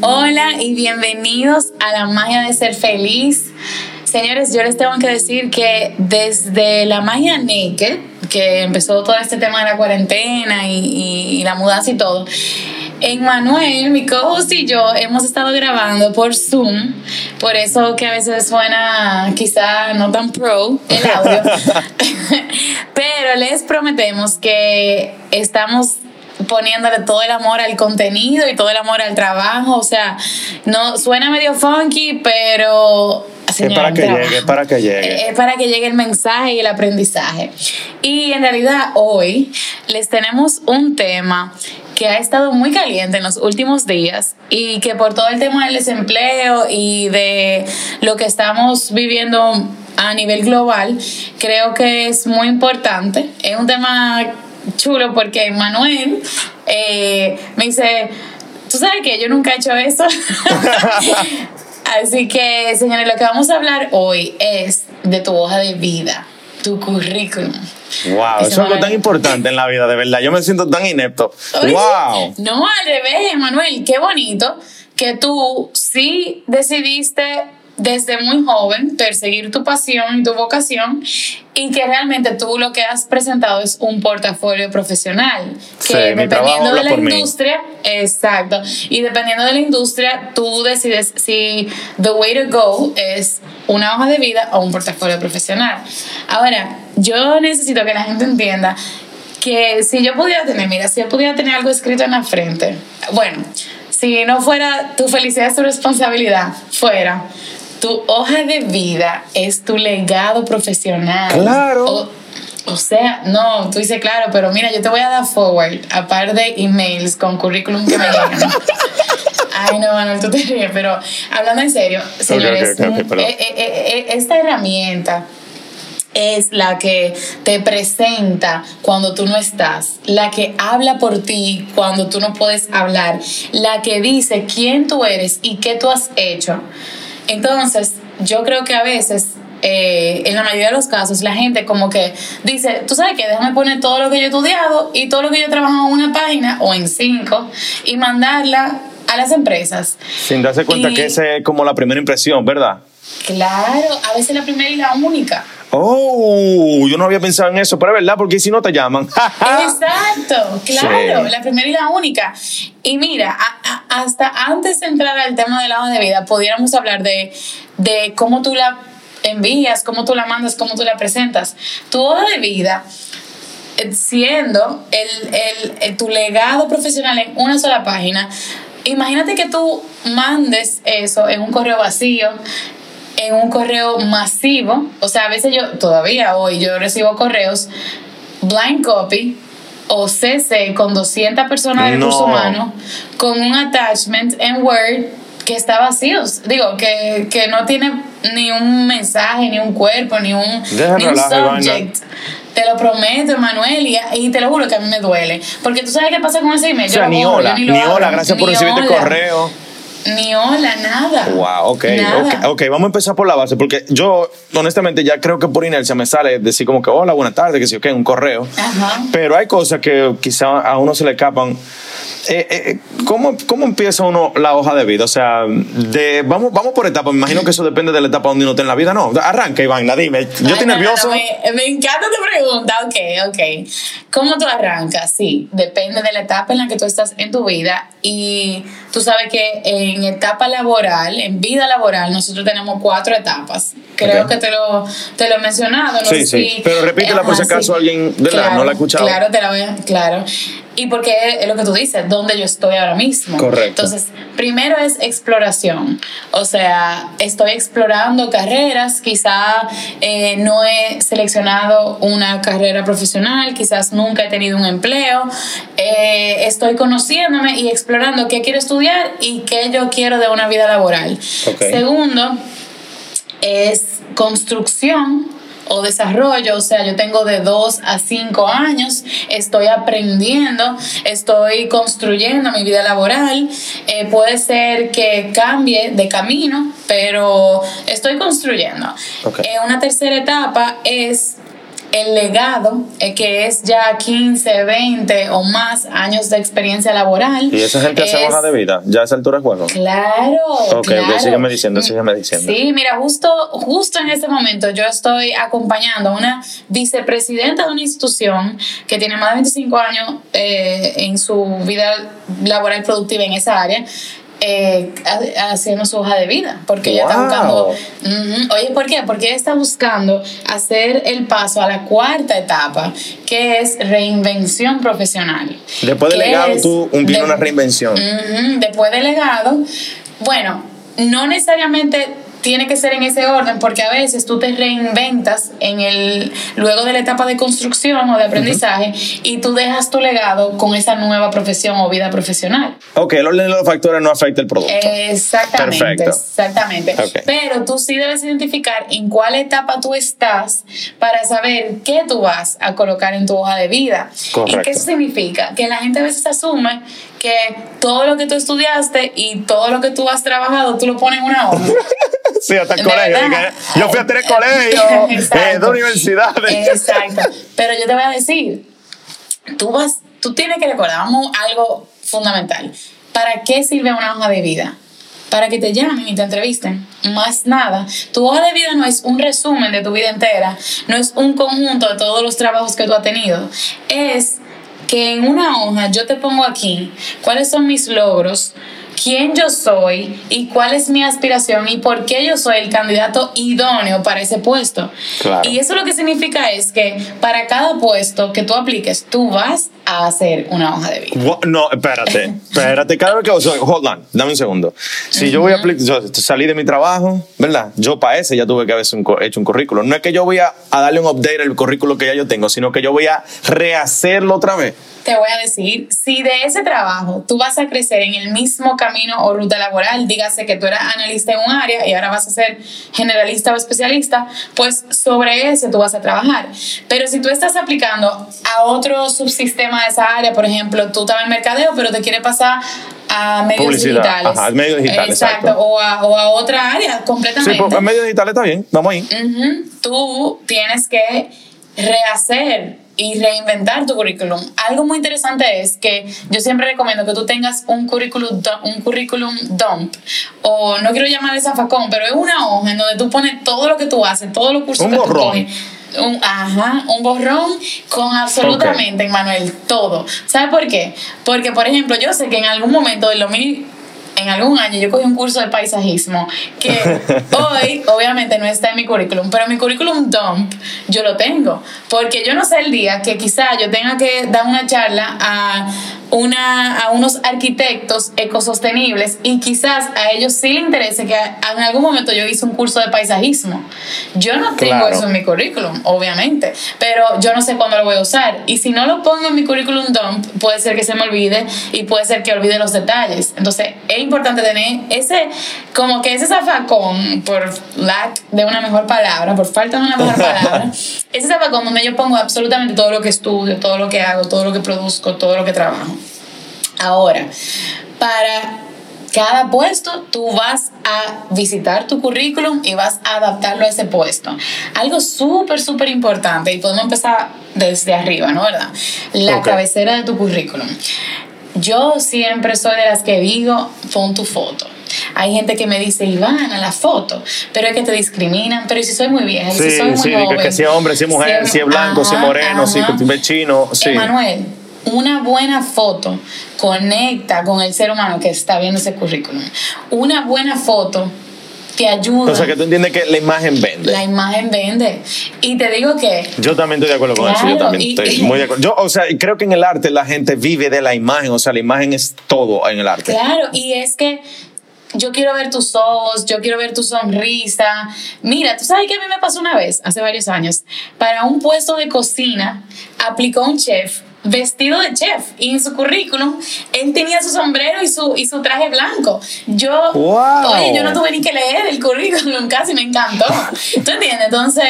Hola y bienvenidos a la magia de ser feliz. Señores, yo les tengo que decir que desde la magia naked, que empezó todo este tema de la cuarentena y, la mudanza y todo, Manuel, mi co-host y yo hemos estado grabando por Zoom, por eso que a veces suena quizá no tan pro el audio, pero les prometemos que estamos poniéndole todo el amor al contenido y todo el amor al trabajo. O sea, no suena medio funky, pero es para que llegue, es para que llegue. Es para que llegue el mensaje y el aprendizaje. Y en realidad hoy les tenemos un tema que ha estado muy caliente en los últimos días y que por todo el tema del desempleo y de lo que estamos viviendo a nivel global, creo que es muy importante. Es un tema chulo porque Manuel eh, me dice, tú sabes que yo nunca he hecho eso. Así que, señores, lo que vamos a hablar hoy es de tu hoja de vida, tu currículum. Wow, eso es algo tan importante en la vida, de verdad. Yo me siento tan inepto. wow. No, al revés, Manuel, qué bonito que tú sí decidiste desde muy joven perseguir tu pasión y tu vocación y que realmente tú lo que has presentado es un portafolio profesional que dependiendo de la industria, exacto, y dependiendo de la industria tú decides si the way to go es una hoja de vida o un portafolio profesional. Ahora, yo necesito que la gente entienda que si yo pudiera tener, mira, si yo pudiera tener algo escrito en la frente, bueno, si no fuera tu felicidad es tu responsabilidad, fuera tu hoja de vida es tu legado profesional. Claro. O, sea, no, tú dices claro, pero mira, yo te voy a dar forward a par de emails con currículum que me llegan. Ay, no, Manuel, tú te ríes, pero hablando en serio, señores, eh, eh, eh, esta herramienta es la que te presenta cuando tú no estás, la que habla por ti cuando tú no puedes hablar, la que dice quién tú eres y qué tú has hecho. Entonces, yo creo que a veces eh, en la mayoría de los casos, la gente como que dice, tú sabes que déjame poner todo lo que yo he estudiado y todo lo que yo he trabajado en una página o en cinco y mandarla a las empresas. Sin darse cuenta que esa es como la primera impresión, ¿verdad? Claro, a veces la primera y la única. Oh, yo no había pensado en eso, pero es verdad, porque si no te llaman. Exacto, claro, la primera y la única. Y mira, hasta antes de entrar al tema del lado de vida, pudiéramos hablar de, de cómo tú la envías, cómo tú la mandas, cómo tú la presentas. Tu hoja de vida eh, siendo el, el, tu legado profesional en una sola página, imagínate que tú mandes eso en un correo vacío, en un correo masivo. O sea, a veces yo, todavía hoy, yo recibo correos blind copy o CC con 200 personas de recursos humanos con un attachment en Word que está vacío. Digo, que, que no tiene ni un mensaje, ni un cuerpo, ni un, ni un subject. Te lo prometo, Emanuel, y, y, te lo juro que a mí me duele. Porque tú sabes qué pasa con ese email. O sea, ni hola, ni, hola, gracias por recibirte el correo. Ni hola, nada. Wow, okay, ok, vamos a empezar por la base, porque yo honestamente ya creo que por inercia me sale decir como que hola, buenas tardes, que sí, ok, un correo. Ajá. Pero hay cosas que quizá a uno se le escapan. Eh, eh, ¿cómo, ¿Cómo empieza uno la hoja de vida? O sea, de, vamos, vamos por etapas. Me imagino que eso depende de la etapa donde uno está en la vida. No, arranca, Iván, dime. Yo estoy nervioso. me, me, encanta tu pregunta. Ok, ok. ¿Cómo tú arrancas? Sí, depende de la etapa en la que tú estás en tu vida. Y tú sabes que en etapa laboral, en vida laboral, nosotros tenemos cuatro etapas. Creo que te lo, te lo he mencionado. No sí, sí. Pero repítela por si acaso alguien de la, no la ha escuchado. Claro, te la voy a. Claro. Y porque es lo que tú dices, dónde yo estoy ahora mismo. Correcto. Entonces, primero es exploración. O sea, estoy explorando carreras, quizá eh, no he seleccionado una carrera profesional, quizás nunca he tenido un empleo. Eh, estoy conociéndome y explorando qué quiero estudiar y qué yo quiero de una vida laboral. Segundo, es construcción o desarrollo, o sea, yo tengo de 2 a 5 años, estoy aprendiendo, estoy construyendo mi vida laboral, eh, puede ser que cambie de camino, pero estoy construyendo. Eh, una tercera etapa es el legado, eh, que es ya 15, 20 o más años de experiencia laboral. ¿Y esa gente hace hoja de vida? ¿Ya a esa altura de juego? Claro. Ok, claro. sígueme diciendo, sígueme diciendo. Sí, mira, justo, justo en este momento yo estoy acompañando a una vicepresidenta de una institución que tiene más de 25 años eh, en su vida laboral productiva en esa área eh, haciendo su hoja de vida, porque ella está buscando, oye, ¿por qué? Porque ella está buscando hacer el paso a la cuarta etapa, que es reinvención profesional. Después del legado, tú viene una reinvención. después del legado, bueno, no necesariamente tiene que ser en ese orden porque a veces tú te reinventas en el luego de la etapa de construcción o de aprendizaje y tú dejas tu legado con esa nueva profesión o vida profesional. Ok, el orden de los factores no afecta el producto. Exactamente, exactamente. Pero tú sí debes identificar en cuál etapa tú estás para saber qué tú vas a colocar en tu hoja de vida. Correcto. ¿Y qué significa? Que la gente a veces asume que todo lo que tú estudiaste y todo lo que tú has trabajado, tú lo pones en una hoja. sí, hasta el colegio. yo fui a tres colegios, eh, dos universidades. Exacto. Pero yo te voy a decir, tú vas, tú tienes que recordar algo fundamental. ¿Para qué sirve una hoja de vida? Para que te llamen y te entrevisten. Más nada. Tu hoja de vida no es un resumen de tu vida entera, no es un conjunto de todos los trabajos que tú has tenido. Es que en una hoja yo te pongo aquí cuáles son mis logros, quién yo soy y cuál es mi aspiración y por qué yo soy el candidato idóneo para ese puesto. Y eso lo que significa es que para cada puesto que tú apliques, tú vas a hacer una hoja de vida. No, espérate, espérate, cada vez que... hold on, dame un segundo. Si yo voy a aplicar, yo salí de mi trabajo, ¿verdad? Yo para ese ya tuve que haber hecho un currículum. No es que yo voy a, a darle un update al currículum que ya yo tengo, sino que yo voy a rehacerlo otra vez te voy a decir, si de ese trabajo tú vas a crecer en el mismo camino o ruta laboral, dígase que tú eras analista en un área y ahora vas a ser generalista o especialista, pues sobre ese tú vas a trabajar. Pero si tú estás aplicando a otro subsistema de esa área, por ejemplo, tú estabas en mercadeo, pero te quieres pasar a medios digitales. Ajá, medios digitales. Exacto, O, a, o, a, otra área completamente. Sí, pues medios digitales está bien, vamos ahí. Tú tienes que rehacer y reinventar tu currículum. Algo muy interesante es que yo siempre recomiendo que tú tengas un currículum, un currículum dump, o no quiero llamar esa facón, pero es una hoja en donde tú pones todo lo que tú haces, todos los cursos que tú coges. Un, ajá, un borrón con absolutamente, Manuel, todo. ¿Sabes por qué? Porque, por ejemplo, yo sé que en algún momento de lo mil en algún año yo cogí un curso de paisajismo que hoy obviamente no está en mi currículum, pero mi currículum dump yo lo tengo, porque yo no sé el día que quizá yo tenga que dar una charla a una, a unos arquitectos ecosostenibles y quizás a ellos sí les interese que en algún momento yo hice un curso de paisajismo. Yo no tengo eso en mi currículum, obviamente, pero yo no sé cuándo lo voy a usar. Y si no lo pongo en mi currículum dump, puede ser que se me olvide y puede ser que olvide los detalles. Entonces es importante tener ese, como que ese zafacón, por lack de una mejor palabra, por falta de una mejor palabra, ese zafacón donde yo pongo absolutamente todo lo que estudio, todo lo que hago, todo lo que produzco, todo lo que trabajo. Ahora, para cada puesto tú vas a visitar tu currículum y vas a adaptarlo a ese puesto. Algo súper, súper importante, y podemos empezar desde arriba, ¿no? ¿Verdad? La cabecera de tu currículum. Yo siempre soy de las que digo, pon tu foto. Hay gente que me dice, Ivana, la foto, pero es que te discriminan, pero si soy muy vieja, si soy muy sí, joven. que si es hombre, si es mujer, si, es blanco, si es moreno, si es chino. Sí. Emanuel, una buena foto conecta con el ser humano que está viendo ese currículum. Una buena foto te ayuda. O sea, que tú entiendes que la imagen vende. La imagen vende. Y te digo que... Yo también estoy de acuerdo con eso. Yo también estoy muy de acuerdo. Yo, o sea, creo que en el arte la gente vive de la imagen. O sea, la imagen es todo en el arte. Claro, y es que yo quiero ver tus ojos, yo quiero ver tu sonrisa. Mira, tú sabes que a mí me pasó una vez, hace varios años, para un puesto de cocina, aplicó un chef vestido de chef y en su currículum él tenía su sombrero y su, y su traje blanco. Yo, oye, yo no tuve ni que leer el currículum, casi me encantó. ¿Tú entiendes? Entonces,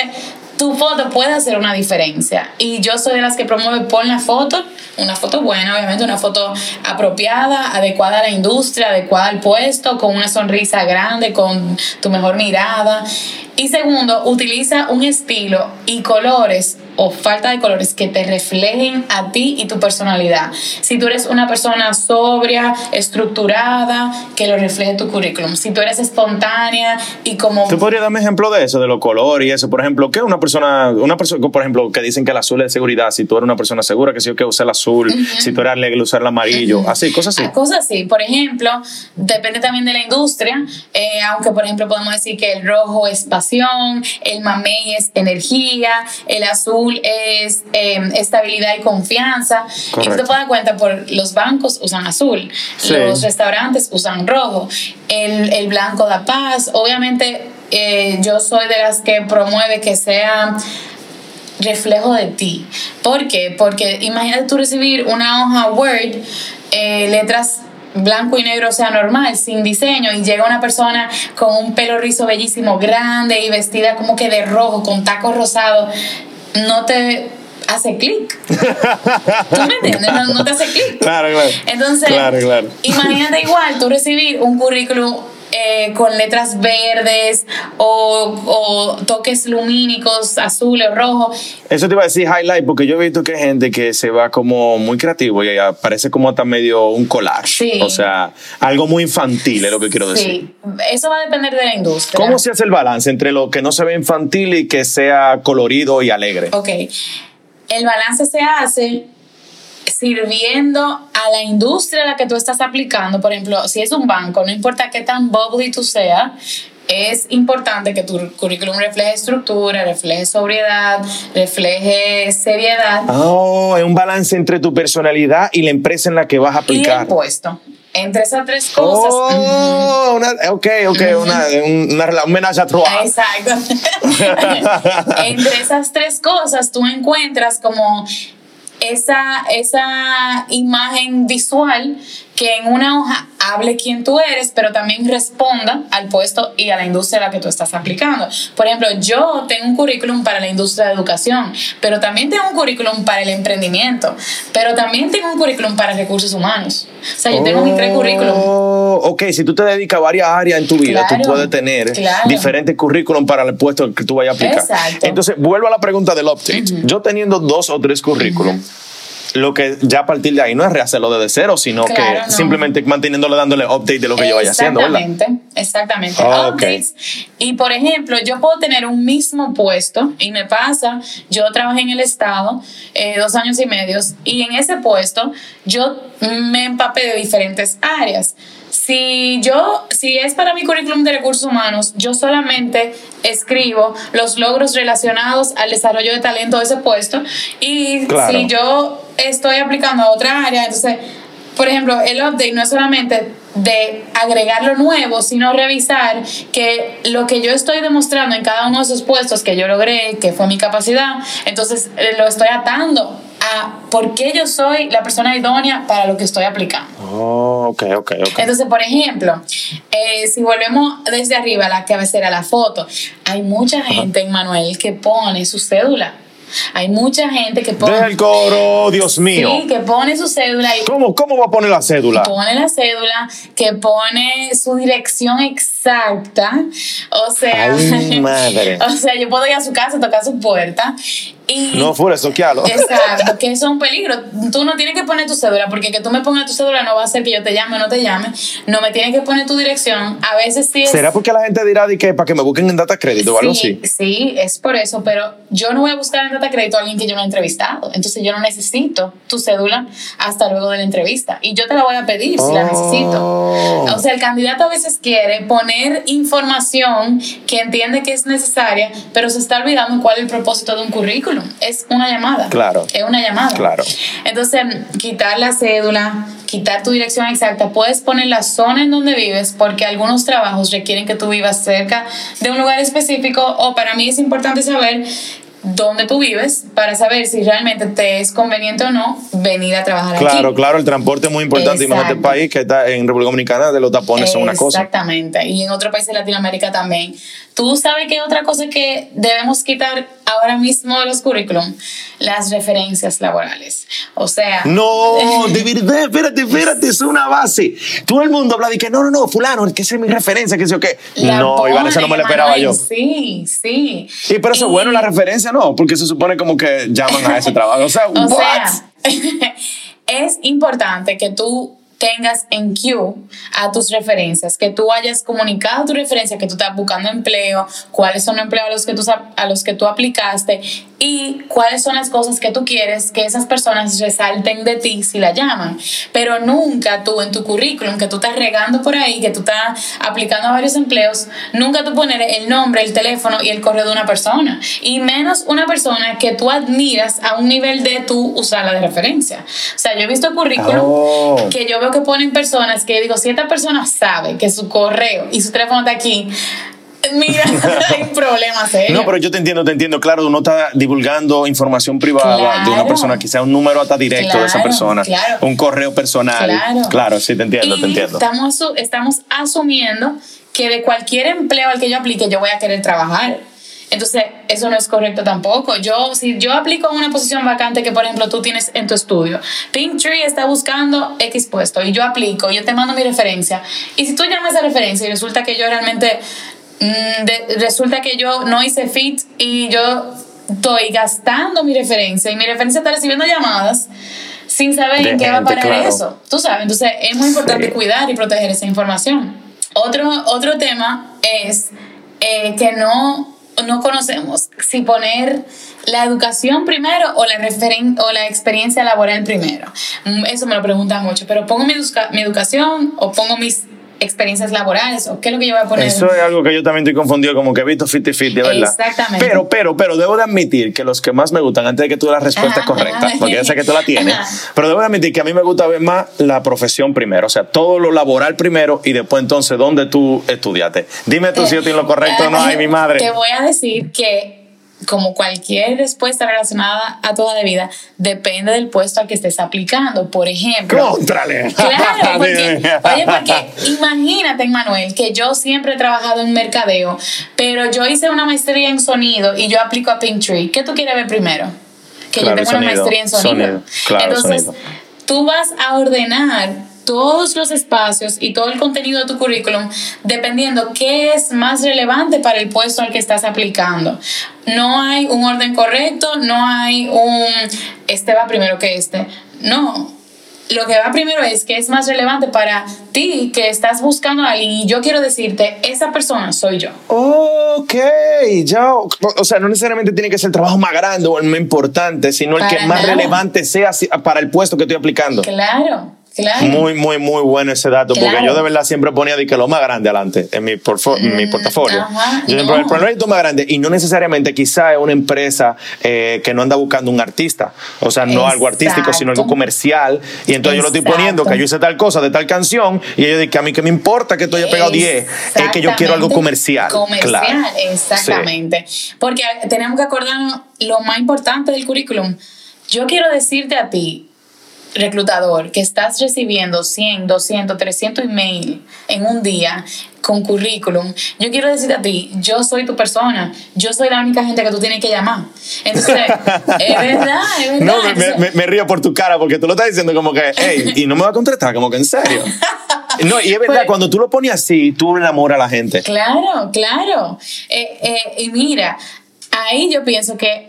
tu foto puede hacer una diferencia. Y yo soy de las que promueve pon la foto, una foto buena, obviamente, una foto apropiada, adecuada a la industria, adecuada al puesto, con una sonrisa grande, con tu mejor mirada. Y segundo, utiliza un estilo y colores o falta de colores que te reflejen a ti y tu personalidad. Si tú eres una persona sobria, estructurada, que lo refleje tu currículum. Si tú eres espontánea y como... ¿Tú podrías darme ejemplo de eso, de los colores y eso? Por ejemplo, ¿qué una persona, una persona, por ejemplo, que dicen que el azul es seguridad? Si tú eres una persona segura, que si yo que usar el azul, si tú eres alegre, usar el amarillo, así, cosas así. Ah, cosas así. Por ejemplo, depende también de la industria, eh, aunque por ejemplo podemos decir que el rojo es el mamey es energía, el azul es em, estabilidad y confianza. Y tú te puedes dar cuenta, por los bancos usan azul, los restaurantes usan rojo, el, el, blanco da paz. Obviamente eh, yo soy de las que promueve que sea reflejo de ti. ¿Por qué? Porque imagínate tú recibir una hoja Word, eh, letras blanco y negro sea normal, sin diseño, y llega una persona con un pelo rizo bellísimo, grande y vestida como que de rojo, con tacos rosados, no te hace clic. ¿Tú me entiendes? No, te hace clic. Claro, claro. Entonces, imagínate igual tú recibir un currículum eh, con letras verdes o, toques lumínicos, azules o rojos. Eso te iba a decir highlight, porque yo he visto que hay gente que se va como muy creativo y parece como hasta medio un collage. O sea, algo muy infantil es lo que quiero decir. Sí, eso va a depender de la industria. ¿Cómo se hace el balance entre lo que no se ve infantil y que sea colorido y alegre? Ok. El balance se hace sirviendo a la industria a la que tú estás aplicando, por ejemplo, si es un banco, no importa qué tan bubbly tú seas, es importante que tu currículum refleje estructura, refleje sobriedad, refleje seriedad. Oh, es un balance entre tu personalidad y la empresa en la que vas a aplicar. Y el puesto. Entre esas tres cosas. Oh, una, ok, ok, una, una, un a trois. Exacto. Entre esas tres cosas tú encuentras como esa, esa imagen visual que en una hoja hable quién tú eres, pero también responda al puesto y a la industria a la que tú estás aplicando. Por ejemplo, yo tengo un currículum para la industria de educación, pero también tengo un currículum para el emprendimiento, pero también tengo un currículum para recursos humanos. O sea, yo tengo mis tres currículums. Oh, ok, si tú te dedicas a varias áreas en tu vida, tú puedes tener diferentes currículum para el puesto que tú vayas a aplicar. Exacto. Entonces, vuelvo a la pregunta del update. Yo teniendo dos o tres currículum, lo que ya a partir de ahí no es rehacerlo desde cero, sino que simplemente manteniéndolo, dándole update de lo que yo vaya haciendo. Exactamente, exactamente. Ah, Updates. Y por ejemplo, yo puedo tener un mismo puesto y me pasa, yo trabajé en el Estado eh, dos años y medio y en ese puesto yo me empapé de diferentes áreas si yo, si es para mi currículum de recursos humanos, yo solamente escribo los logros relacionados al desarrollo de talento de ese puesto y si yo estoy aplicando a otra área, entonces, por ejemplo, el update no es solamente de agregar lo nuevo, sino revisar que lo que yo estoy demostrando en cada uno de esos puestos que yo logré, que fue mi capacidad, entonces eh, lo estoy atando a por qué yo soy la persona idónea para lo que estoy aplicando. Oh, ok, ok, ok. Entonces, por ejemplo, eh, si volvemos desde arriba a la cabecera, la foto, hay mucha gente en Manuel que pone su cédula hay mucha gente que pone. Del coro, Dios mío. Sí, que pone su cédula. Y ¿Cómo, ¿Cómo va a poner la cédula? Pone la cédula, que pone su dirección exacta. O sea. Ay, madre. o sea, yo puedo ir a su casa, tocar su puerta no fuera soquearlo. Exacto, que eso es un peligro. Tú no tienes que poner tu cédula, porque que tú me pongas tu cédula no va a hacer que yo te llame o no te llame. No me tienes que poner tu dirección. A veces sí es... ¿Será porque la gente dirá de que para que me busquen en data crédito o algo así? Sí, es por eso, pero yo no voy a buscar en data crédito a alguien que yo no he entrevistado. Entonces yo no necesito tu cédula hasta luego de la entrevista. Y yo te la voy a pedir si la necesito. Oh. O sea, el candidato a veces quiere poner información que entiende que es necesaria, pero se está olvidando cuál es el propósito de un currículum es una llamada. Claro. Es una llamada. Claro. Entonces, quitar la cédula, quitar tu dirección exacta, puedes poner la zona en donde vives porque algunos trabajos requieren que tú vivas cerca de un lugar específico o para mí es importante saber dónde tú vives para saber si realmente te es conveniente o no venir a trabajar claro, aquí. Claro, claro, el transporte es muy importante. en este país que está en República Dominicana de los tapones son una cosa. Exactamente. Y en otros países de Latinoamérica también Tú sabes que otra cosa que debemos quitar ahora mismo de los currículum, las referencias laborales. O sea. No, de verdad, espérate, espérate, es una base. Todo el mundo habla de que no, no, no, fulano, que esa es mi referencia, que sé o qué. no, Iván, eso no me lo esperaba yo. Sí, sí. Sí, pero eso es bueno la referencia, no, porque se supone como que llaman a ese trabajo. O sea, o Sea, es importante que tú tengas en queue a tus referencias, que tú hayas comunicado tu referencia, que tú estás buscando empleo, cuáles son los empleos a los que tú, a los que tú aplicaste y cuáles son las cosas que tú quieres que esas personas resalten de ti si la llaman. Pero nunca tú en tu currículum, que tú estás regando por ahí, que tú estás aplicando a varios empleos, nunca tú poner el nombre, el teléfono y el correo de una persona. Y menos una persona que tú admiras a un nivel de tú usarla de referencia. O sea, yo he visto currículum oh. que yo veo que ponen personas que digo, si esta persona sabe que su correo y su teléfono está aquí, Mira, hay problemas serio. No, pero yo te entiendo, te entiendo. Claro, uno está divulgando información privada de una persona, quizá un número hasta directo de esa persona, un correo personal. Claro, sí, te entiendo, te entiendo. Estamos, estamos asumiendo que de cualquier empleo al que yo aplique, yo voy a querer trabajar. Entonces, eso no es correcto tampoco. Yo, si yo aplico a una posición vacante que, por ejemplo, tú tienes en tu estudio, Pinktree está buscando X puesto y yo aplico, yo te mando mi referencia. Y si tú llamas a referencia y resulta que yo realmente Mm, resulta que yo no hice fit y yo estoy gastando mi referencia y mi referencia está recibiendo llamadas sin saber en qué va a parar eso. Tú sabes, entonces es muy importante cuidar y proteger esa información. Otro, otro tema es eh, que no, no conocemos si poner la educación primero o la, referen o la experiencia laboral primero. Mm, eso me lo preguntan mucho, pero pongo mi, mi educación o pongo mis experiencias laborales o qué es lo que yo voy a poner. Eso es algo que yo también estoy confundido, como que he visto 50-50, ¿verdad? Exactamente. Pero, pero, pero debo de admitir que los que más me gustan, antes de que tú la respuesta correcta, porque ya sé que tú la tienes, pero debo de admitir que a mí me gusta ver más la profesión primero, o sea, todo lo laboral primero y después entonces dónde tú estudiaste. Dime tú si yo tengo lo correcto o no, ay, mi madre. Te voy a decir que como cualquier respuesta relacionada a toda de vida, depende del puesto al que estés aplicando. Por ejemplo. ¡Contrale! Claro, porque, oye, porque imagínate, Manuel, que yo siempre he trabajado en mercadeo, pero yo hice una maestría en sonido y yo aplico a Pinktree. ¿Qué tú quieres ver primero? Que yo tengo una maestría en sonido. Entonces, tú vas a ordenar todos los espacios y todo el contenido de tu currículum dependiendo qué es más relevante para el puesto al que estás aplicando. No hay un orden correcto, no hay un este va primero que este. No, lo que va primero es que es más relevante para ti que estás buscando a alguien y yo quiero decirte, esa persona soy yo. Ok, ya, o sea, no necesariamente tiene que ser el trabajo más grande o el más importante, sino el que más relevante sea para el puesto que estoy aplicando. Claro. Muy, muy, muy bueno ese dato, porque yo de verdad siempre ponía de que lo más grande adelante en mi, mi mm, portafolio. Yo siempre, el problema es más grande y no necesariamente quizá es una empresa eh, que no anda buscando un artista, o sea, no algo artístico, sino algo comercial. Y entonces yo lo estoy poniendo que yo hice tal cosa de tal canción y ellos dicen que a mí que me importa que tú hayas pegado 10, es que yo quiero algo comercial. Comercial, exactamente. Porque tenemos que acordarnos lo más importante del currículum. Yo quiero decirte a ti, reclutador que estás recibiendo 100, 200, 300 email en un día con currículum, yo quiero decirte a ti, yo soy tu persona, yo soy la única gente que tú tienes que llamar. Entonces, es verdad, es verdad. No, me, río por tu cara porque tú lo estás diciendo como que, hey, y no me va a contratar, como que en serio. No, y es verdad, pues cuando tú lo pones así, tú enamoras a la gente. Claro, claro. Eh, eh, y mira, ahí yo pienso que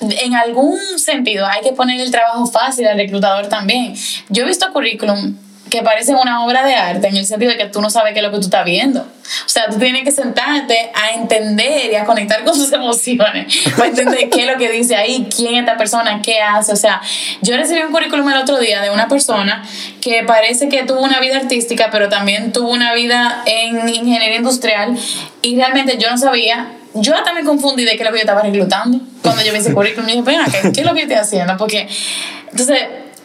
en algún sentido hay que poner el trabajo fácil al reclutador también. Yo he visto currículum que parecen una obra de arte en el sentido de que tú no sabes qué es lo que tú estás viendo. O sea, tú tienes que sentarte a entender y a conectar con sus emociones para entender qué es lo que dice ahí, quién es esta persona, qué hace. O sea, yo recibí un currículum el otro día de una persona que parece que tuvo una vida artística, pero también tuvo una vida en ingeniería industrial y realmente yo no sabía yo hasta me confundí de qué es lo que yo estaba reclutando. Cuando yo vi ese currículum, yo dije, ¿qué, ¿qué es lo que estoy haciendo? Porque, entonces,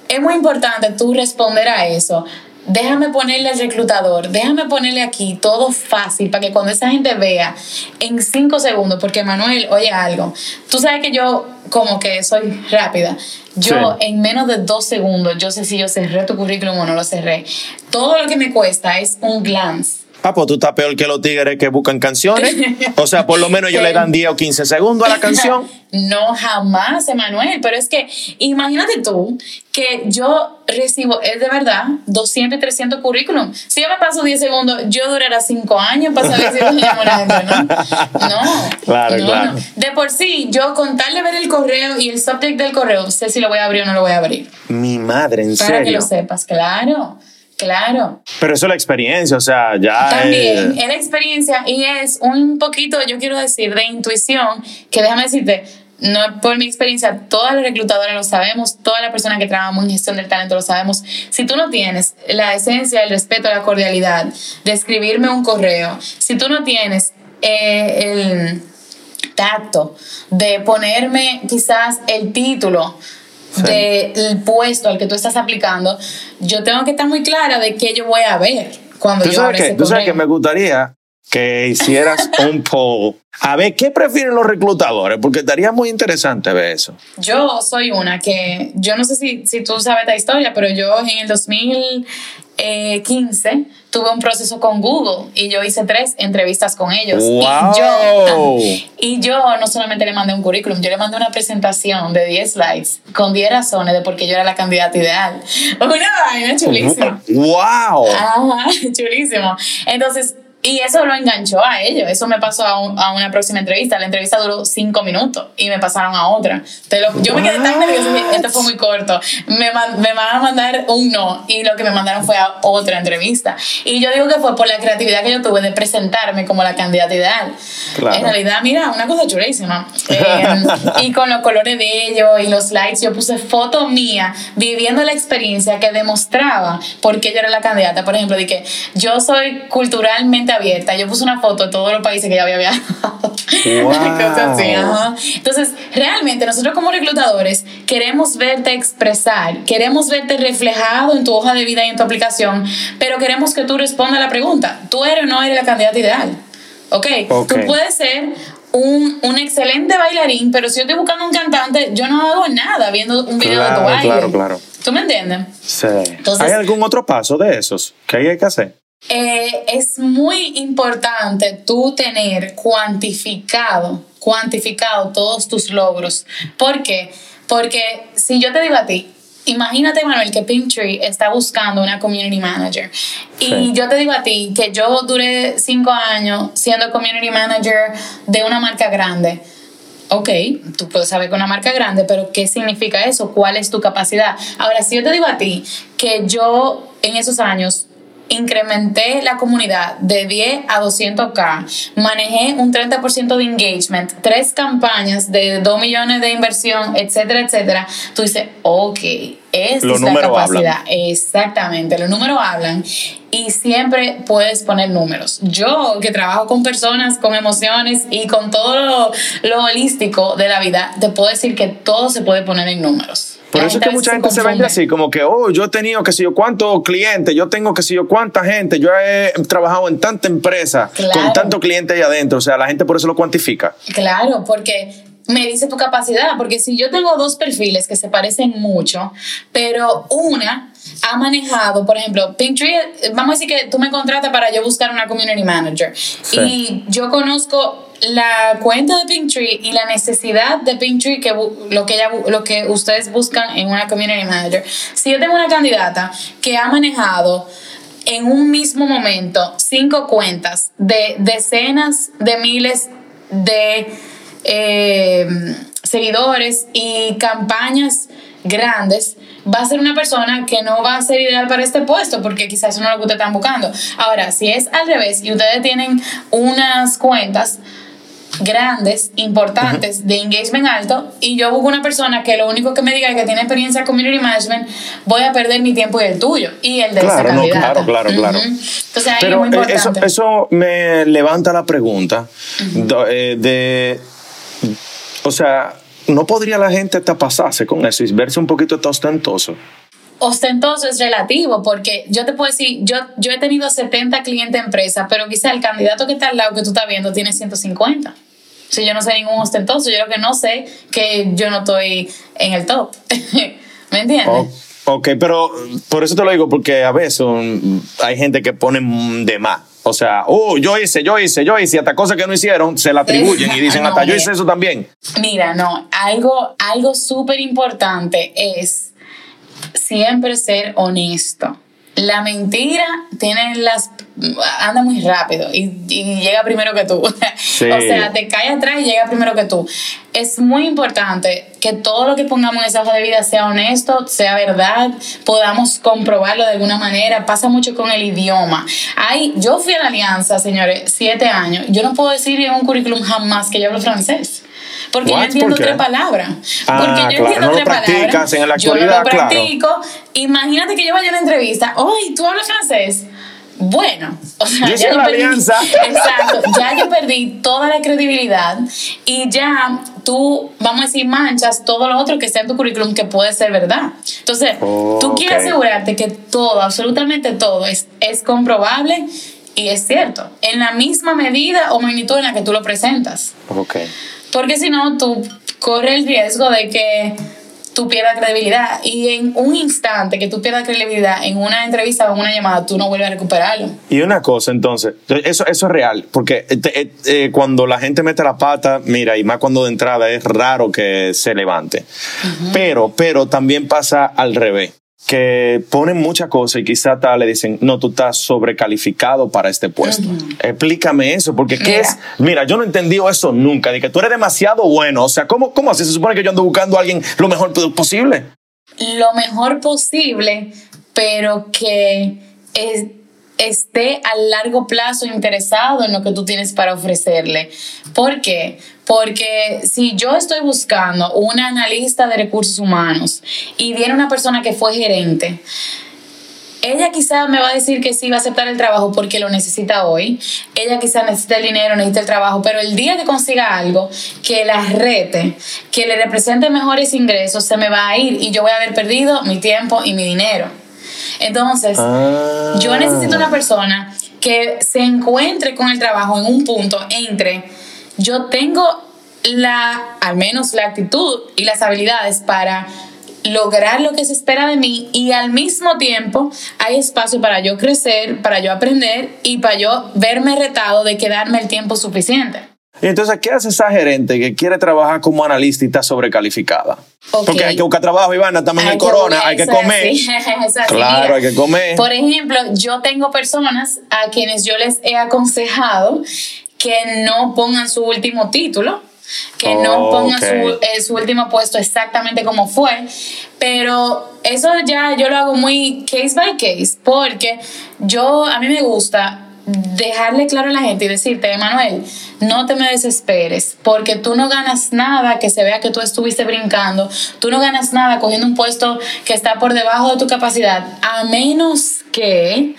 es muy importante tú responder a eso. Déjame ponerle al reclutador, déjame ponerle aquí todo fácil para que cuando esa gente vea en cinco segundos, porque Manuel, oye algo, tú sabes que yo como que soy rápida, yo en menos de dos segundos, yo sé si yo cerré tu currículum o no lo cerré. Todo lo que me cuesta es un glance Pues tú estás peor que los tigres que buscan canciones. O sea, por lo menos ellos le dan 10 o 15 segundos a la canción. No, jamás, Emanuel. Pero es que imagínate tú que yo recibo, es de verdad, 200 y 300 currículum. Si yo me paso 10 segundos, yo durará 5 años para saber si enamorada, ¿no? No. Claro, claro. De por sí, yo con tal de ver el correo y el subject del correo, sé si lo voy a abrir o no lo voy a abrir. Mi madre, en serio. Para que lo sepas, claro. Claro. Pero eso es la experiencia, o sea, ya. También, es la experiencia y es un poquito, yo quiero decir, de intuición, que déjame decirte, no por mi experiencia, todas las reclutadoras lo sabemos, todas las personas que trabajamos en gestión del talento lo sabemos. Si tú no tienes la esencia, el respeto, la cordialidad de escribirme un correo, si tú no tienes eh, el tacto de ponerme quizás el título, del puesto al que tú estás aplicando, yo tengo que estar muy clara de qué yo voy a ver cuando yo abra ese ¿Tú sabes que me gustaría que hicieras un poll. A ver, ¿qué prefieren los reclutadores? Porque estaría muy interesante ver eso. Yo soy una que, yo no sé si, si tú sabes esta historia, pero yo en el 2015 eh, tuve un proceso con Google y yo hice tres entrevistas con ellos. Y, yo, y yo no solamente le mandé un currículum, yo le mandé una presentación de 10 slides con 10 razones de por qué yo era la candidata ideal. Una vaina chulísima. ¡Wow! Ajá, chulísimo. Entonces, y eso lo enganchó a ellos. Eso me pasó a, a, una próxima entrevista. La entrevista duró cinco minutos y me pasaron a otra. yo me quedé tan nerviosa. Esto fue muy corto. Me, me van a mandar un no y lo que me mandaron fue a otra entrevista. Y yo digo que fue por la creatividad que yo tuve de presentarme como la candidata ideal. En realidad, mira, una cosa chulísima. Eh, y con los colores de ellos y los likes, yo puse foto mía viviendo la experiencia que demostraba por qué yo era la candidata. Por ejemplo, de que yo soy culturalmente abierta. Yo puse una foto de todos los países que ya había viajado. Entonces, realmente nosotros como reclutadores queremos verte expresar, queremos verte reflejado en tu hoja de vida y en tu aplicación, pero queremos que tú respondas a la pregunta. ¿Tú eres o no eres la candidata ideal? ¿Ok? Tú puedes ser un, un, excelente bailarín, pero si yo estoy buscando un cantante, yo no hago nada viendo un video de tu baile. Claro, claro. ¿Tú me entiendes? Sí. ¿Hay algún otro paso de esos que hay que hacer? Eh, es muy importante tú tener cuantificado, cuantificado todos tus logros. ¿Por qué? Porque si yo te digo a ti, imagínate, Manuel, que Pinktree está buscando una community manager. Y yo te digo a ti que yo duré cinco años siendo community manager de una marca grande. Ok, tú puedes saber que una marca grande, pero ¿qué significa eso? ¿Cuál es tu capacidad? Ahora, si yo te digo a ti que yo en esos años incrementé la comunidad de 10 a 200k, manejé un 30% de engagement, tres campañas de 2 millones de inversión, etcétera, etcétera, tú dices, ok, esta es la capacidad. Exactamente, los números hablan y siempre puedes poner números. Yo que trabajo con personas, con emociones y con todo lo holístico de la vida, te puedo decir que todo se puede poner en números. Por eso es que mucha gente se vende así, como que, oh, yo he tenido que sé yo cuántos clientes, yo tengo que sé yo cuánta gente, yo he trabajado en tanta empresa, con tanto cliente ahí adentro, o sea, la gente por eso lo cuantifica. Claro, porque me dice tu capacidad, porque si yo tengo dos perfiles que se parecen mucho, pero una ha manejado, por ejemplo, Pinktree, vamos a decir que tú me contratas para yo buscar una community manager. Y yo conozco la cuenta de Pinktree y la necesidad de Pinktree que lo que ella, lo que ustedes buscan en una community manager. Si yo tengo una candidata que ha manejado en un mismo momento cinco cuentas de decenas de miles de eh, seguidores y campañas grandes, va a ser una persona que no va a ser ideal para este puesto porque quizás eso no es lo que ustedes están buscando. Ahora, si es al revés y ustedes tienen unas cuentas grandes, importantes, de engagement alto, y yo busco una persona que lo único que me diga es que tiene experiencia en community management, voy a perder mi tiempo y el tuyo, y el de claro, esa Claro, claro, claro. Entonces, ahí es muy eh, importante. Eso, me levanta la pregunta eh, de o sea, ¿no podría la gente hasta pasarse con eso y verse un poquito ostentoso? Ostentoso es relativo, porque yo te puedo decir, yo, yo he tenido 70 clientes empresas, pero quizá el candidato que está al lado que tú estás viendo tiene 150. Si yo no sé ningún ostentoso, yo lo que no sé que yo no estoy en el top. ¿Me entiendes? ok, pero por eso te lo digo, porque a veces hay gente que pone de más O sea, oh, yo hice, yo hice, yo hice, hasta cosas que no hicieron se la atribuyen y dicen, hasta yo hice eso también. Mira, no, algo, algo súper importante es siempre ser honesto. La mentira tiene las anda muy rápido y, llega primero que tú. o sea, te cae atrás y llega primero que tú. Es muy importante que todo lo que pongamos en esa hoja de vida sea honesto, sea verdad, podamos comprobarlo de alguna manera. Pasa mucho con el idioma. Ay, yo fui a la alianza, señores, siete años. Yo no puedo decir en un currículum jamás que yo hablo francés. Porque yo entiendo tres palabras. Ah, porque yo entiendo no tres palabras. En la yo no lo practico. Imagínate que yo vaya a una entrevista. ¡Ay, tú hablas francés! bueno, o sea, ya yo perdí, exacto, ya yo perdí toda la credibilidad y ya tú, vamos a decir, manchas todo lo otro que está en tu currículum que puede ser verdad. Entonces, tú quieres asegurarte que todo, absolutamente todo, es, es comprobable y es cierto, en la misma medida o magnitud en la que tú lo presentas. Okay. Porque si no, tú corres el riesgo de que tú pierdas credibilidad. Y en un instante que tú pierdas credibilidad en una entrevista o en una llamada, tú no vuelves a recuperarlo. Y una cosa, entonces, eso, eso es real, porque eh, eh, eh, cuando la gente mete la pata, mira, y más cuando de entrada es raro que se levante. Pero, pero también pasa al revés que ponen muchas cosas y quizá tal le dicen, no, tú estás sobrecalificado para este puesto. Explícame eso, porque ¿qué es? Mira, yo no he entendido eso nunca, de que tú eres demasiado bueno. O sea, ¿cómo, cómo así? Se supone que yo ando buscando a alguien lo mejor posible. Lo mejor posible, pero que es esté a largo plazo interesado en lo que tú tienes para ofrecerle. ¿Por qué? Porque si yo estoy buscando una analista de recursos humanos y viene una persona que fue gerente, ella quizá me va a decir que sí va a aceptar el trabajo porque lo necesita hoy. Ella quizá necesita el dinero, necesita el trabajo, pero el día que consiga algo que la rete, que le represente mejores ingresos, se me va a ir y yo voy a haber perdido mi tiempo y mi dinero. Entonces, yo ah. necesito una persona que se encuentre con el trabajo en un punto entre yo tengo la, al menos la actitud y las habilidades para lograr lo que se espera de mí y al mismo tiempo hay espacio para yo crecer, para yo aprender y para yo verme retado de quedarme el tiempo suficiente. Y entonces, ¿qué hace esa gerente que quiere trabajar como analista y está sobrecalificada? Porque hay que buscar trabajo, Ivana, también en corona, hay que comer. claro, hay que comer. Por ejemplo, yo tengo personas a quienes yo les he aconsejado que no pongan su último título, que no pongan su, eh, su, último puesto exactamente como fue, pero eso ya yo lo hago muy case by case, porque yo, a mí me gusta dejarle claro a la gente y decirte, Emanuel, no te me desesperes, porque tú no ganas nada que se vea que tú estuviste brincando, tú no ganas nada cogiendo un puesto que está por debajo de tu capacidad, a menos que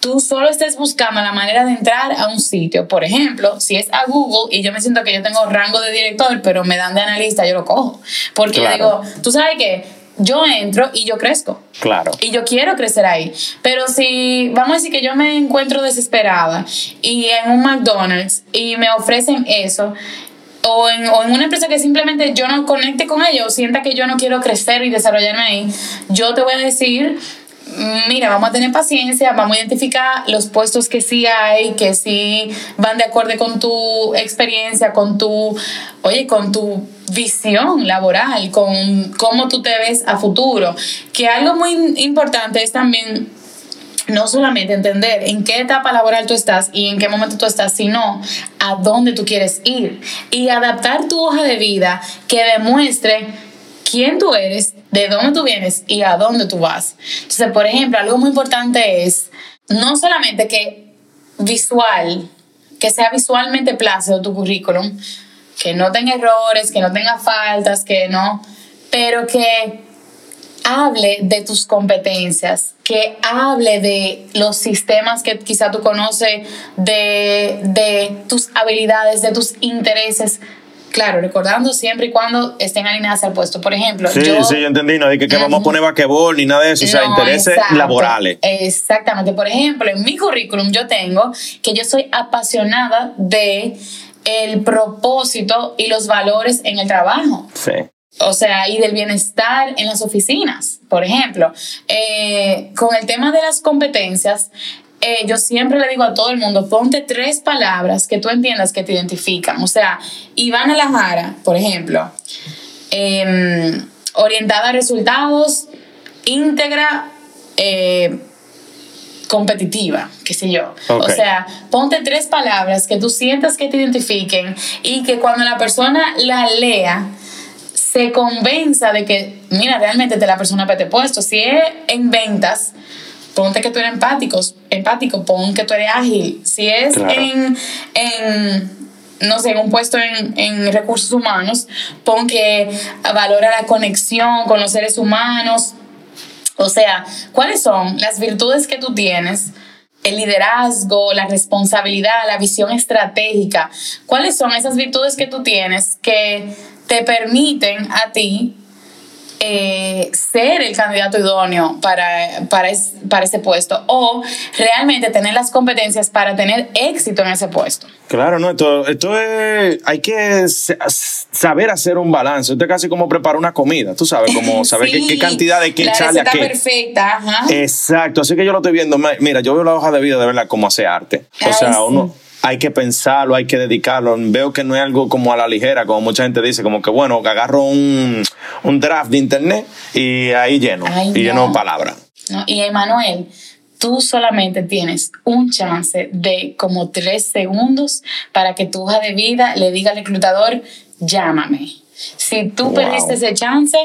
tú solo estés buscando la manera de entrar a un sitio. Por ejemplo, si es a Google y yo me siento que yo tengo rango de director, pero me dan de analista, yo lo cojo. Porque yo digo, tú sabes qué, yo entro y yo crezco. Claro. Y yo quiero crecer ahí. Pero si, vamos a decir que yo me encuentro desesperada y en un McDonald's y me ofrecen eso, o en, o en, una empresa que simplemente yo no conecte con ellos, sienta que yo no quiero crecer y desarrollarme ahí, yo te voy a decir, mira, vamos a tener paciencia, vamos a identificar los puestos que sí hay, que sí van de acuerdo con tu experiencia, con tu, oye, con tu visión laboral, con cómo tú te ves a futuro. Que algo muy importante es también no solamente entender en qué etapa laboral tú estás y en qué momento tú estás, sino a dónde tú quieres ir y adaptar tu hoja de vida que demuestre quién tú eres, de dónde tú vienes y a dónde tú vas. Entonces, por ejemplo, algo muy importante es no solamente que visual, que sea visualmente plácido tu currículum, que no tenga errores, que no tenga faltas, que no, pero que hable de tus competencias, que hable de los sistemas que quizá tú conoces, de, de tus habilidades, de tus intereses, Claro, recordando siempre y cuando estén alineadas al puesto. Por ejemplo, sí, yo... Sí, yo entendí, no que, que vamos a poner vaquebol ni nada de eso, o sea, intereses laborales. Exactamente. Por ejemplo, en mi currículum yo tengo que yo soy apasionada de el propósito y los valores en el trabajo. Sí. O sea, y del bienestar en las oficinas, por ejemplo. Eh, con el tema de las competencias, eh, yo siempre le digo a todo el mundo, ponte tres palabras que tú entiendas que te identifican. O sea, Ivana Lajara, por ejemplo, em, orientada a resultados, íntegra, eh, competitiva, qué sé yo. O sea, ponte tres palabras que tú sientas que te identifiquen y que cuando la persona la lea, se convenza de que, mira, realmente te la persona te puesto. Si es en ventas, ponte que tú eres empático, empático, pon que tú eres ágil. Si es en, en, no sé, en un puesto en, en recursos humanos, pon que valora la conexión con los seres humanos. O sea, ¿cuáles son las virtudes que tú tienes? El liderazgo, la responsabilidad, la visión estratégica. ¿Cuáles son esas virtudes que tú tienes que te permiten a ti eh, ser el candidato idóneo para, para, para, ese puesto o realmente tener las competencias para tener éxito en ese puesto. Claro, no, esto, esto es, hay que saber hacer un balance. Esto es casi como preparar una comida, tú sabes, como saber qué, cantidad de qué echarle a qué. perfecta, ajá. Exacto, así que yo lo estoy viendo. Mira, yo veo la hoja de vida de verdad como hace arte. O sea, uno hay que pensarlo, hay que dedicarlo. Veo que no es algo como a la ligera, como mucha gente dice, como que bueno, que agarro un, draft de internet y ahí lleno, y lleno palabras. y Emanuel, tú solamente tienes un chance de como tres segundos para que tu hoja de vida le diga al reclutador, llámame. Si tú perdiste ese chance,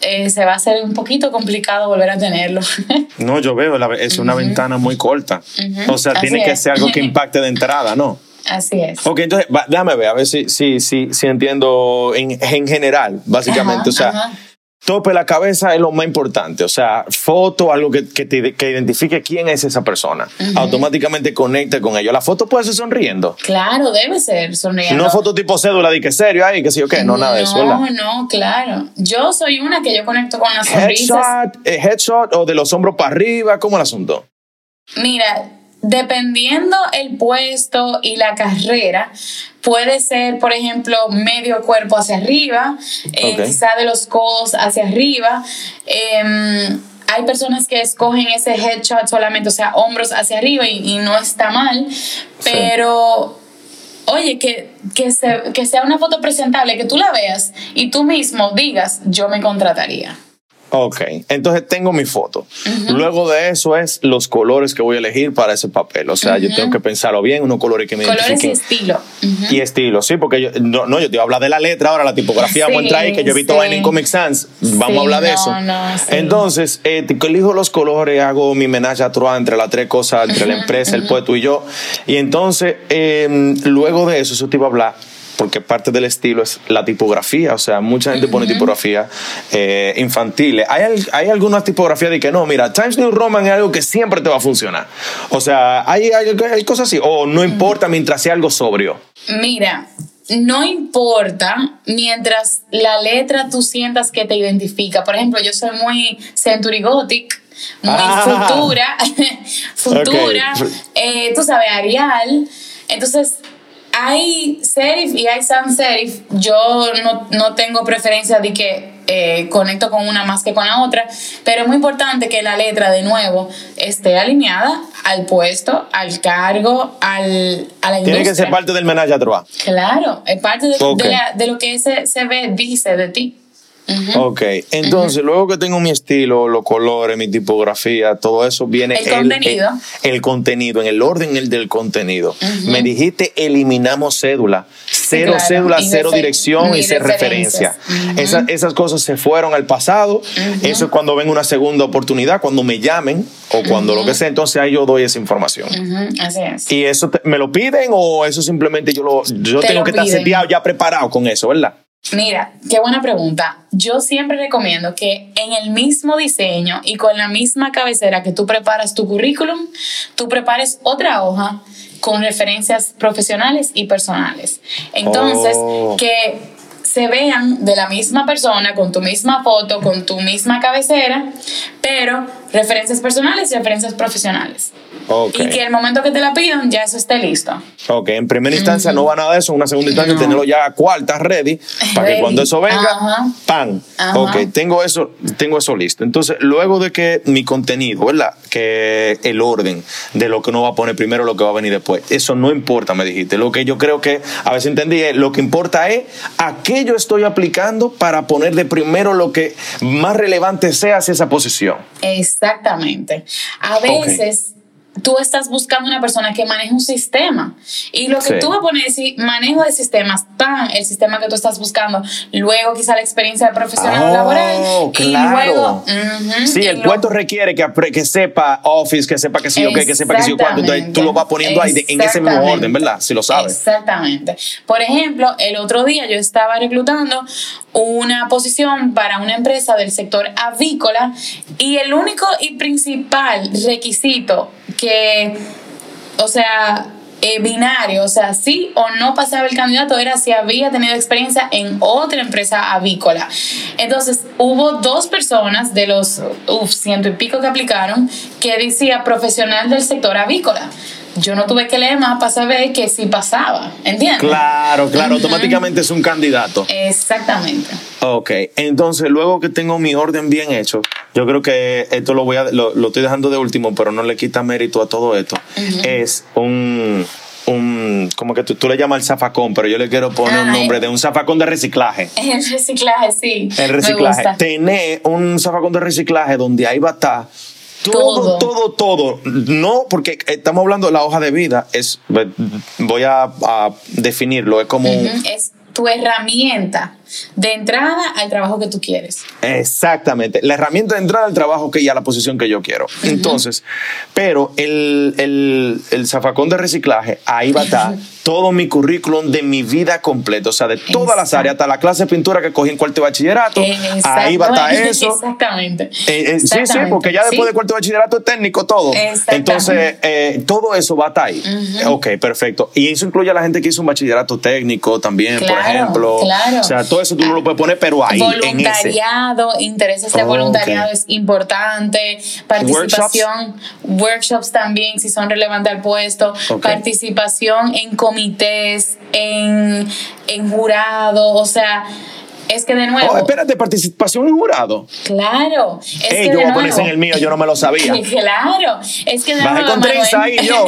eh, se va a hacer un poquito complicado volver a tenerlo. no, yo veo, es una ventana muy corta. O sea, tiene que ser algo que impacte de entrada, ¿no? Así es. Ok, entonces, déjame ver, a ver si, si, si, si entiendo en, en general, básicamente. o sea, tope la cabeza es lo más importante. O sea, foto, algo que, que, que identifique quién es esa persona. Automáticamente conecte con ello. La foto puede ser sonriendo. Claro, debe ser sonriendo. No foto tipo cédula de que serio, ay, que sé yo qué. No, nada de eso, No, no, claro. Yo soy una que yo conecto con las sonrisas. Headshot, eh, headshot o de los hombros para arriba. ¿Cómo el asunto? Mira, Dependiendo el puesto y la carrera, puede ser, por ejemplo, medio cuerpo hacia arriba, eh, quizá de los codos hacia arriba. Em, hay personas que escogen ese headshot solamente, o sea, hombros hacia arriba y, no está mal, pero... Oye, que, que, que sea una foto presentable, que tú la veas y tú mismo digas, yo me contrataría. Ok, entonces tengo mi foto. Luego de eso es los colores que voy a elegir para ese papel. O sea, yo tengo que pensarlo bien, unos colores que me Colores y estilo. Y estilo, sí, porque yo, no, yo te voy a hablar de la letra ahora, la tipografía, vamos a entrar ahí, que yo he visto en Comic Sans, vamos a hablar de eso. Entonces, eh, elijo los colores, hago mi menage a trois entre las tres cosas, entre la empresa, el puesto y yo. Y entonces, em, luego de eso, eso te iba a hablar porque parte del estilo es la tipografía, o sea, mucha gente pone tipografía eh, infantil. Hay, hay algunas tipografías de que no, mira, Times New Roman es algo que siempre te va a funcionar. O sea, hay, hay, cosas así, o no importa mientras sea algo sobrio. Mira, no importa mientras la letra tú sientas que te identifica. Por ejemplo, yo soy muy Century Gothic, muy ah. futura, futura, eh, tú sabes, Arial. Entonces, hay serif y hay sans serif. Yo no, tengo preferencia de que eh, conecto con una más que con la otra, pero es muy importante que la letra, de nuevo, esté alineada al puesto, al cargo, al, a la industria. Tiene que ser parte del menage a Claro, es parte de, de lo que ese CV dice de ti. Ok, entonces luego que tengo mi estilo, los colores, mi tipografía, todo eso viene el, contenido. El, contenido, en el orden el del contenido. Me dijiste eliminamos cédula, cero cédula, cero dirección y cero referencia. esas, cosas se fueron al pasado. Eso es cuando ven una segunda oportunidad, cuando me llamen o cuando lo que sea, entonces ahí yo doy esa información. Así es. ¿Y eso me lo piden o eso simplemente yo, lo, yo tengo que estar seteado ya preparado con eso, verdad? Mira, qué buena pregunta. Yo siempre recomiendo que en el mismo diseño y con la misma cabecera que tú preparas tu currículum, tú prepares otra hoja con referencias profesionales y personales. Entonces, oh. que se vean de la misma persona, con tu misma foto, con tu misma cabecera, pero referencias personales y referencias profesionales. Y que el momento que te la pidan, ya eso esté listo. Ok, en primera instancia no va nada de eso, en una segunda instancia tenerlo ya a cuarta ready, para que cuando eso venga, ¡pam! Ok, tengo eso, tengo eso listo. Entonces, luego de que mi contenido, ¿verdad? Que el orden de lo que uno va a poner primero, lo que va a venir después, eso no importa, me dijiste. Lo que yo creo que a veces entendí es, lo que importa es a qué yo estoy aplicando para poner de primero lo que más relevante sea hacia esa posición. Exactamente. A veces tú estás buscando una persona que maneje un sistema. Y lo que tú vas a poner es manejo de sistemas, tan el sistema que tú estás buscando, luego quizá la experiencia profesional oh, laboral. Y luego. sí, el puesto requiere que, que sepa Office, que sepa que sí, okay, que sepa que sí, cuánto. Entonces tú lo vas poniendo ahí en ese mismo orden, ¿verdad? Si lo sabes. Exactamente. Por ejemplo, el otro día yo estaba reclutando una posición para una empresa del sector avícola y el único y principal requisito que, o sea, eh, binario, o sea, sí o no pasaba el candidato era si había tenido experiencia en otra empresa avícola. Entonces, hubo dos personas de los uf, ciento y pico que aplicaron que decía profesional del sector avícola yo no tuve que leer más para saber que sí pasaba, ¿entiendes? Claro, claro, automáticamente es un candidato. Exactamente. Ok, entonces luego que tengo mi orden bien hecho, yo creo que esto lo voy a, lo, estoy dejando de último, pero no le quita mérito a todo esto. Es un un, como que tú, le llamas el zafacón, pero yo le quiero poner un nombre de un zafacón de reciclaje. El reciclaje, sí. El reciclaje. Tener un zafacón de reciclaje donde ahí va a estar todo, todo, todo. No, porque estamos hablando de la hoja de vida. Es, voy a, definirlo. Es como. Es tu herramienta de entrada al trabajo que tú quieres. Exactamente, la herramienta de entrada al trabajo que ya la posición que yo quiero. Entonces, pero el, el, el, zafacón de reciclaje, ahí va a estar todo mi currículum de mi vida completa, o sea, de todas las áreas, hasta la clase de pintura que cogí en cuarto de bachillerato, ahí va a estar eso. Exactamente. Eh, eh, sí, sí, porque ya después de cuarto de bachillerato es técnico todo. Entonces, eh, todo eso va a estar ahí. Ok, perfecto. Y eso incluye a la gente que hizo un bachillerato técnico también, por ejemplo. Claro. O sea, todo eso tú no lo puedes poner, pero ahí. Voluntariado, en ese. intereses de voluntariado es importante. Participación, workshops, también, si son relevantes al puesto. Participación en comités, en, en jurado, o sea. Es que de nuevo. Oh, espérate, participación en jurado. Claro. Es que yo voy a ponerse en el mío, yo no me lo sabía. claro. Es que de Bajé con ahí yo.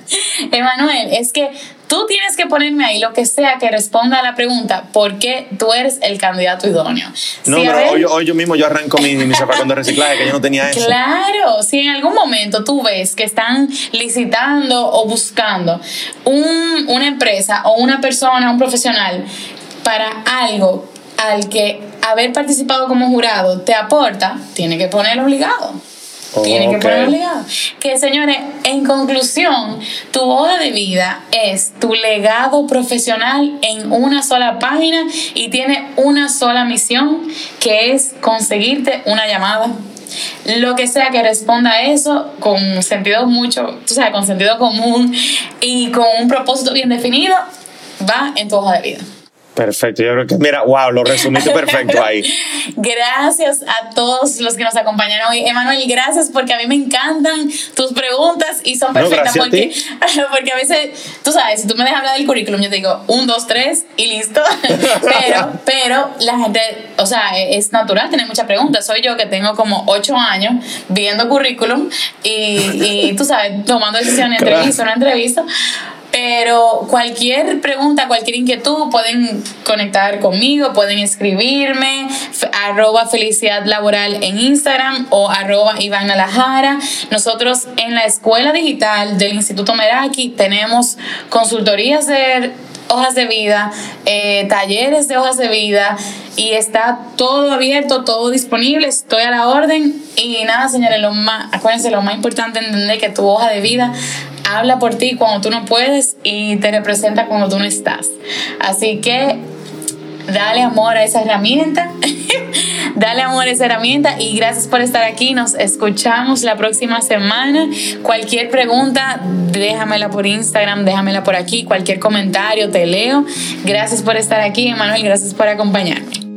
Emanuel, es que tú tienes que ponerme ahí lo que sea que responda a la pregunta, ¿por qué tú eres el candidato idóneo? No, pero hoy, yo mismo yo arranco mi, mi de reciclaje, que yo no tenía eso. Claro, si en algún momento tú ves que están licitando o buscando un, una empresa o una persona, un profesional, para algo al que haber participado como jurado te aporta, tiene que ponerlo obligado. Tiene que poner legado. Que señores, en conclusión, tu hoja de vida es tu legado profesional en una sola página y tiene una sola misión, que es conseguirte una llamada. Lo que sea que responda a eso con sentido mucho, tú sabes, con sentido común y con un propósito bien definido, va en tu hoja de vida. Perfecto, yo creo que, mira, wow, lo resumiste perfecto ahí. gracias a todos los que nos acompañaron hoy. Emanuel, gracias porque a mí me encantan tus preguntas y son perfectas porque, a porque a veces, tú sabes, si tú me dejas hablar del currículum, yo te digo un, dos, tres y listo. pero, pero la gente, o sea, es natural tener muchas preguntas. Soy yo que tengo como ocho años viendo currículum y, y tú sabes, tomando decisiones, entrevista, una entrevista. Pero cualquier pregunta, cualquier inquietud, pueden conectar conmigo, pueden escribirme, arroba felicidad laboral en Instagram o arroba Iván Alajara. Nosotros en la Escuela Digital del Instituto Meraki tenemos consultorías de hojas de vida, eh, talleres de hojas de vida y está todo abierto, todo disponible, estoy a la orden y nada, señores, lo más, acuérdense, lo más importante entender que tu hoja de vida habla por ti cuando tú no puedes y te representa cuando tú no estás. Así que dale amor a esa herramienta, dale amor a esa herramienta y gracias por estar aquí. Nos escuchamos la próxima semana. Cualquier pregunta, déjamela por Instagram, déjamela por aquí. Cualquier comentario, te leo. Gracias por estar aquí, Emanuel. Gracias por acompañarme.